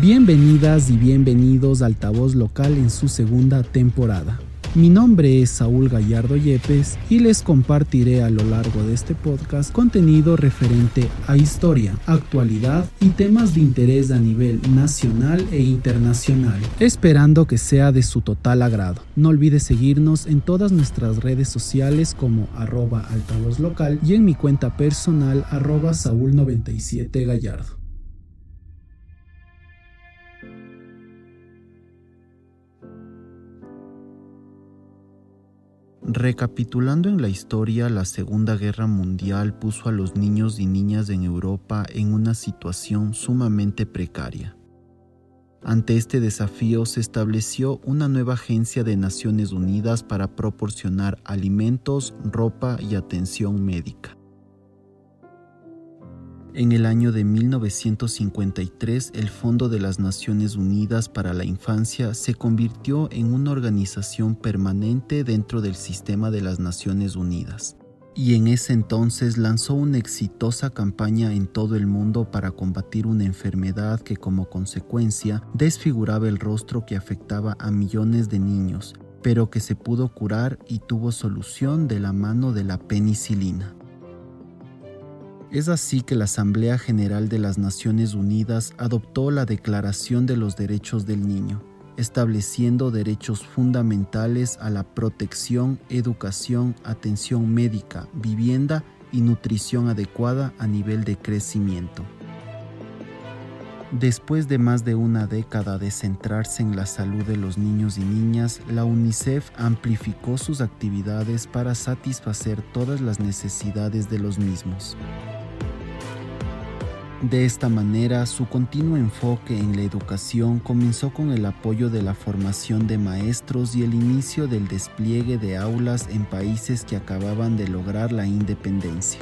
Bienvenidas y bienvenidos a Altavoz Local en su segunda temporada. Mi nombre es Saúl Gallardo Yepes y les compartiré a lo largo de este podcast contenido referente a historia, actualidad y temas de interés a nivel nacional e internacional, esperando que sea de su total agrado. No olvides seguirnos en todas nuestras redes sociales como arroba altavoz local y en mi cuenta personal arroba Saúl97 Recapitulando en la historia, la Segunda Guerra Mundial puso a los niños y niñas en Europa en una situación sumamente precaria. Ante este desafío se estableció una nueva agencia de Naciones Unidas para proporcionar alimentos, ropa y atención médica. En el año de 1953, el Fondo de las Naciones Unidas para la Infancia se convirtió en una organización permanente dentro del sistema de las Naciones Unidas. Y en ese entonces lanzó una exitosa campaña en todo el mundo para combatir una enfermedad que como consecuencia desfiguraba el rostro que afectaba a millones de niños, pero que se pudo curar y tuvo solución de la mano de la penicilina. Es así que la Asamblea General de las Naciones Unidas adoptó la Declaración de los Derechos del Niño, estableciendo derechos fundamentales a la protección, educación, atención médica, vivienda y nutrición adecuada a nivel de crecimiento. Después de más de una década de centrarse en la salud de los niños y niñas, la UNICEF amplificó sus actividades para satisfacer todas las necesidades de los mismos. De esta manera, su continuo enfoque en la educación comenzó con el apoyo de la formación de maestros y el inicio del despliegue de aulas en países que acababan de lograr la independencia.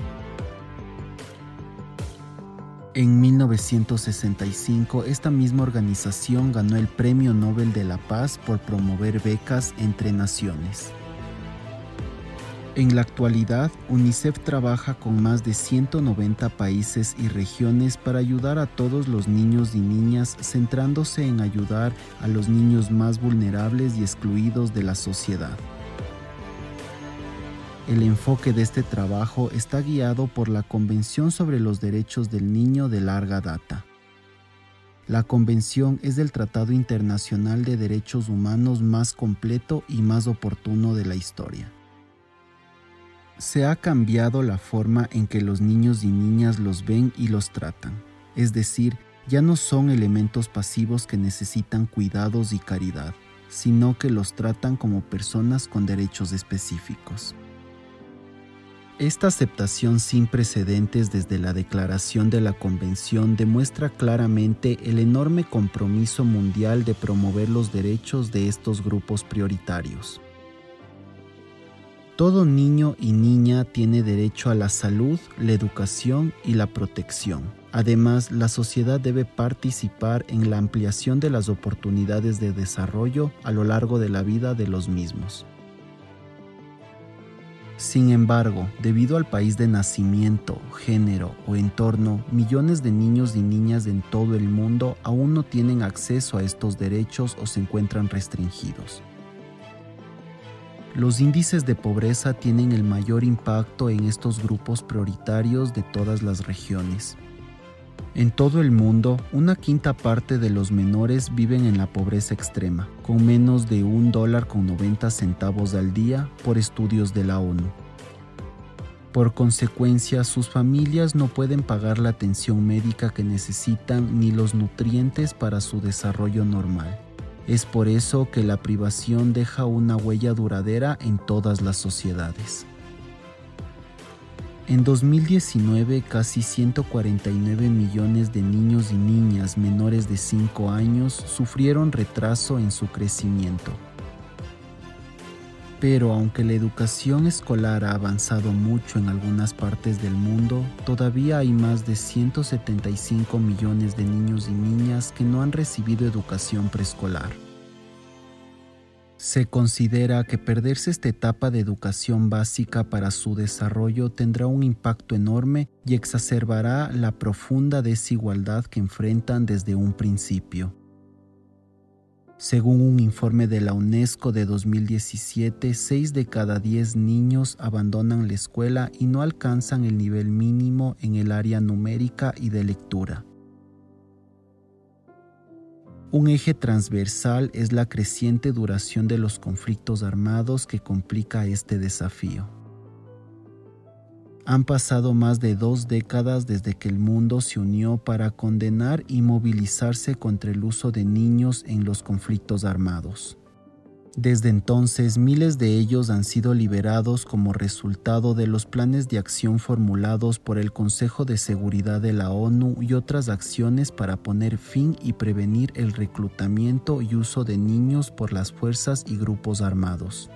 En 1965, esta misma organización ganó el Premio Nobel de la Paz por promover becas entre naciones. En la actualidad, UNICEF trabaja con más de 190 países y regiones para ayudar a todos los niños y niñas, centrándose en ayudar a los niños más vulnerables y excluidos de la sociedad. El enfoque de este trabajo está guiado por la Convención sobre los Derechos del Niño de larga data. La convención es el tratado internacional de derechos humanos más completo y más oportuno de la historia. Se ha cambiado la forma en que los niños y niñas los ven y los tratan, es decir, ya no son elementos pasivos que necesitan cuidados y caridad, sino que los tratan como personas con derechos específicos. Esta aceptación sin precedentes desde la declaración de la Convención demuestra claramente el enorme compromiso mundial de promover los derechos de estos grupos prioritarios. Todo niño y niña tiene derecho a la salud, la educación y la protección. Además, la sociedad debe participar en la ampliación de las oportunidades de desarrollo a lo largo de la vida de los mismos. Sin embargo, debido al país de nacimiento, género o entorno, millones de niños y niñas en todo el mundo aún no tienen acceso a estos derechos o se encuentran restringidos. Los índices de pobreza tienen el mayor impacto en estos grupos prioritarios de todas las regiones. En todo el mundo, una quinta parte de los menores viven en la pobreza extrema, con menos de un dólar con 90 centavos al día por estudios de la ONU. Por consecuencia, sus familias no pueden pagar la atención médica que necesitan ni los nutrientes para su desarrollo normal. Es por eso que la privación deja una huella duradera en todas las sociedades. En 2019, casi 149 millones de niños y niñas menores de 5 años sufrieron retraso en su crecimiento. Pero aunque la educación escolar ha avanzado mucho en algunas partes del mundo, todavía hay más de 175 millones de niños y niñas que no han recibido educación preescolar. Se considera que perderse esta etapa de educación básica para su desarrollo tendrá un impacto enorme y exacerbará la profunda desigualdad que enfrentan desde un principio. Según un informe de la UNESCO de 2017, 6 de cada 10 niños abandonan la escuela y no alcanzan el nivel mínimo en el área numérica y de lectura. Un eje transversal es la creciente duración de los conflictos armados que complica este desafío. Han pasado más de dos décadas desde que el mundo se unió para condenar y movilizarse contra el uso de niños en los conflictos armados. Desde entonces, miles de ellos han sido liberados como resultado de los planes de acción formulados por el Consejo de Seguridad de la ONU y otras acciones para poner fin y prevenir el reclutamiento y uso de niños por las fuerzas y grupos armados.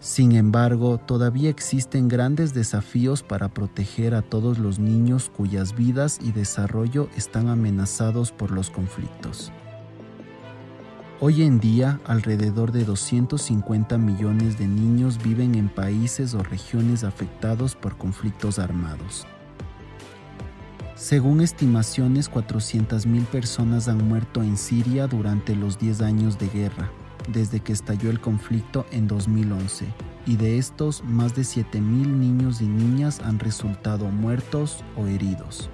Sin embargo, todavía existen grandes desafíos para proteger a todos los niños cuyas vidas y desarrollo están amenazados por los conflictos. Hoy en día, alrededor de 250 millones de niños viven en países o regiones afectados por conflictos armados. Según estimaciones, 400.000 personas han muerto en Siria durante los 10 años de guerra, desde que estalló el conflicto en 2011, y de estos, más de 7.000 niños y niñas han resultado muertos o heridos.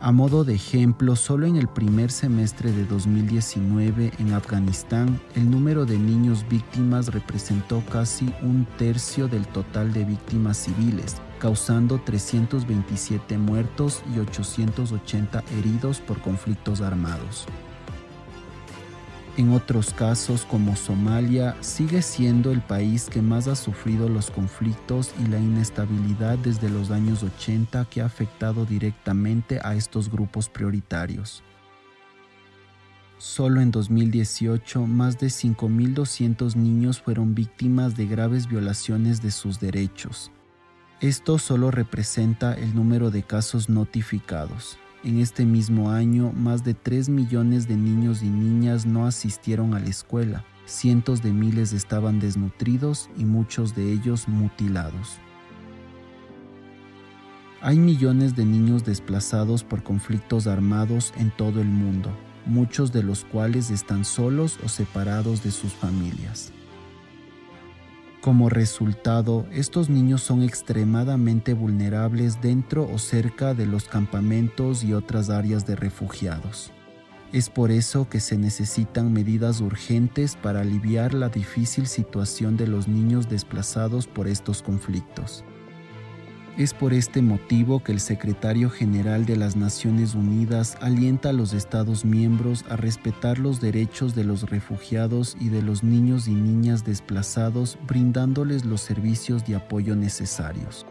A modo de ejemplo, solo en el primer semestre de 2019 en Afganistán, el número de niños víctimas representó casi un tercio del total de víctimas civiles, causando 327 muertos y 880 heridos por conflictos armados. En otros casos, como Somalia, sigue siendo el país que más ha sufrido los conflictos y la inestabilidad desde los años 80 que ha afectado directamente a estos grupos prioritarios. Solo en 2018, más de 5.200 niños fueron víctimas de graves violaciones de sus derechos. Esto solo representa el número de casos notificados. En este mismo año, más de 3 millones de niños y niñas no asistieron a la escuela, cientos de miles estaban desnutridos y muchos de ellos mutilados. Hay millones de niños desplazados por conflictos armados en todo el mundo, muchos de los cuales están solos o separados de sus familias. Como resultado, estos niños son extremadamente vulnerables dentro o cerca de los campamentos y otras áreas de refugiados. Es por eso que se necesitan medidas urgentes para aliviar la difícil situación de los niños desplazados por estos conflictos. Es por este motivo que el secretario general de las Naciones Unidas alienta a los Estados miembros a respetar los derechos de los refugiados y de los niños y niñas desplazados, brindándoles los servicios de apoyo necesarios.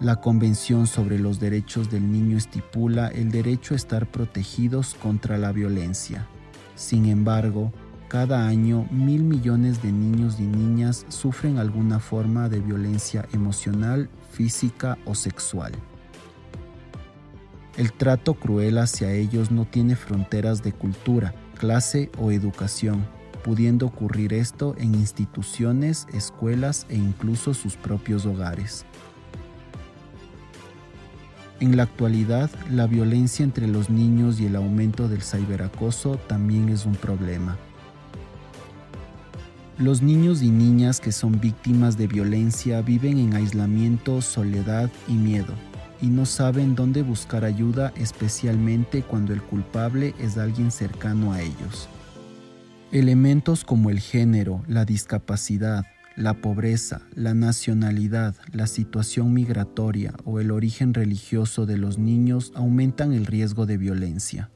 La Convención sobre los Derechos del Niño estipula el derecho a estar protegidos contra la violencia. Sin embargo, cada año mil millones de niños y niñas sufren alguna forma de violencia emocional, física o sexual. El trato cruel hacia ellos no tiene fronteras de cultura, clase o educación, pudiendo ocurrir esto en instituciones, escuelas e incluso sus propios hogares. En la actualidad, la violencia entre los niños y el aumento del ciberacoso también es un problema. Los niños y niñas que son víctimas de violencia viven en aislamiento, soledad y miedo, y no saben dónde buscar ayuda especialmente cuando el culpable es alguien cercano a ellos. Elementos como el género, la discapacidad, la pobreza, la nacionalidad, la situación migratoria o el origen religioso de los niños aumentan el riesgo de violencia.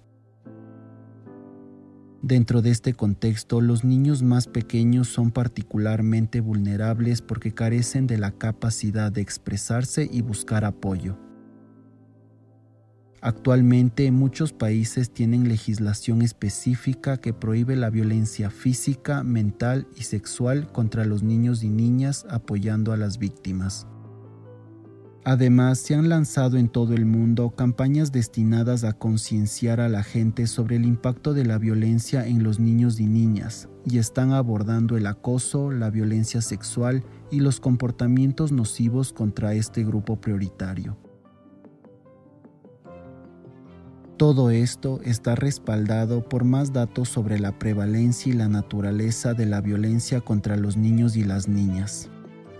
Dentro de este contexto, los niños más pequeños son particularmente vulnerables porque carecen de la capacidad de expresarse y buscar apoyo. Actualmente muchos países tienen legislación específica que prohíbe la violencia física, mental y sexual contra los niños y niñas apoyando a las víctimas. Además, se han lanzado en todo el mundo campañas destinadas a concienciar a la gente sobre el impacto de la violencia en los niños y niñas, y están abordando el acoso, la violencia sexual y los comportamientos nocivos contra este grupo prioritario. Todo esto está respaldado por más datos sobre la prevalencia y la naturaleza de la violencia contra los niños y las niñas.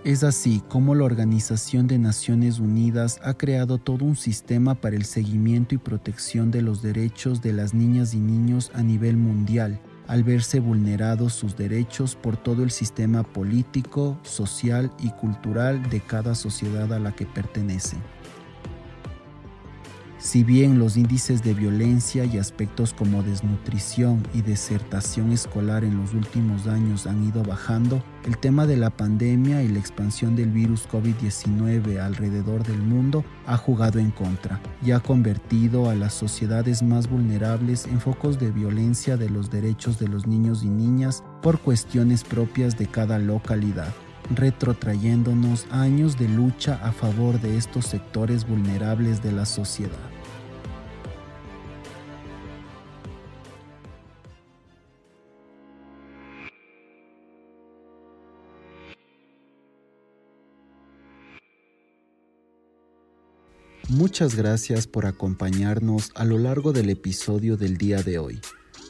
Es así como la Organización de Naciones Unidas ha creado todo un sistema para el seguimiento y protección de los derechos de las niñas y niños a nivel mundial, al verse vulnerados sus derechos por todo el sistema político, social y cultural de cada sociedad a la que pertenecen. Si bien los índices de violencia y aspectos como desnutrición y desertación escolar en los últimos años han ido bajando, el tema de la pandemia y la expansión del virus COVID-19 alrededor del mundo ha jugado en contra y ha convertido a las sociedades más vulnerables en focos de violencia de los derechos de los niños y niñas por cuestiones propias de cada localidad retrotrayéndonos años de lucha a favor de estos sectores vulnerables de la sociedad. Muchas gracias por acompañarnos a lo largo del episodio del día de hoy.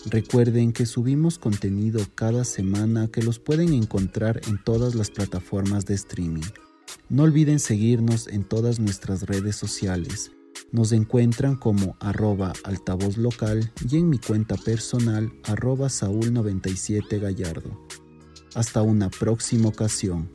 Recuerden que subimos contenido cada semana que los pueden encontrar en todas las plataformas de streaming. No olviden seguirnos en todas nuestras redes sociales. Nos encuentran como arroba altavoz local y en mi cuenta personal arroba saúl97gallardo. Hasta una próxima ocasión.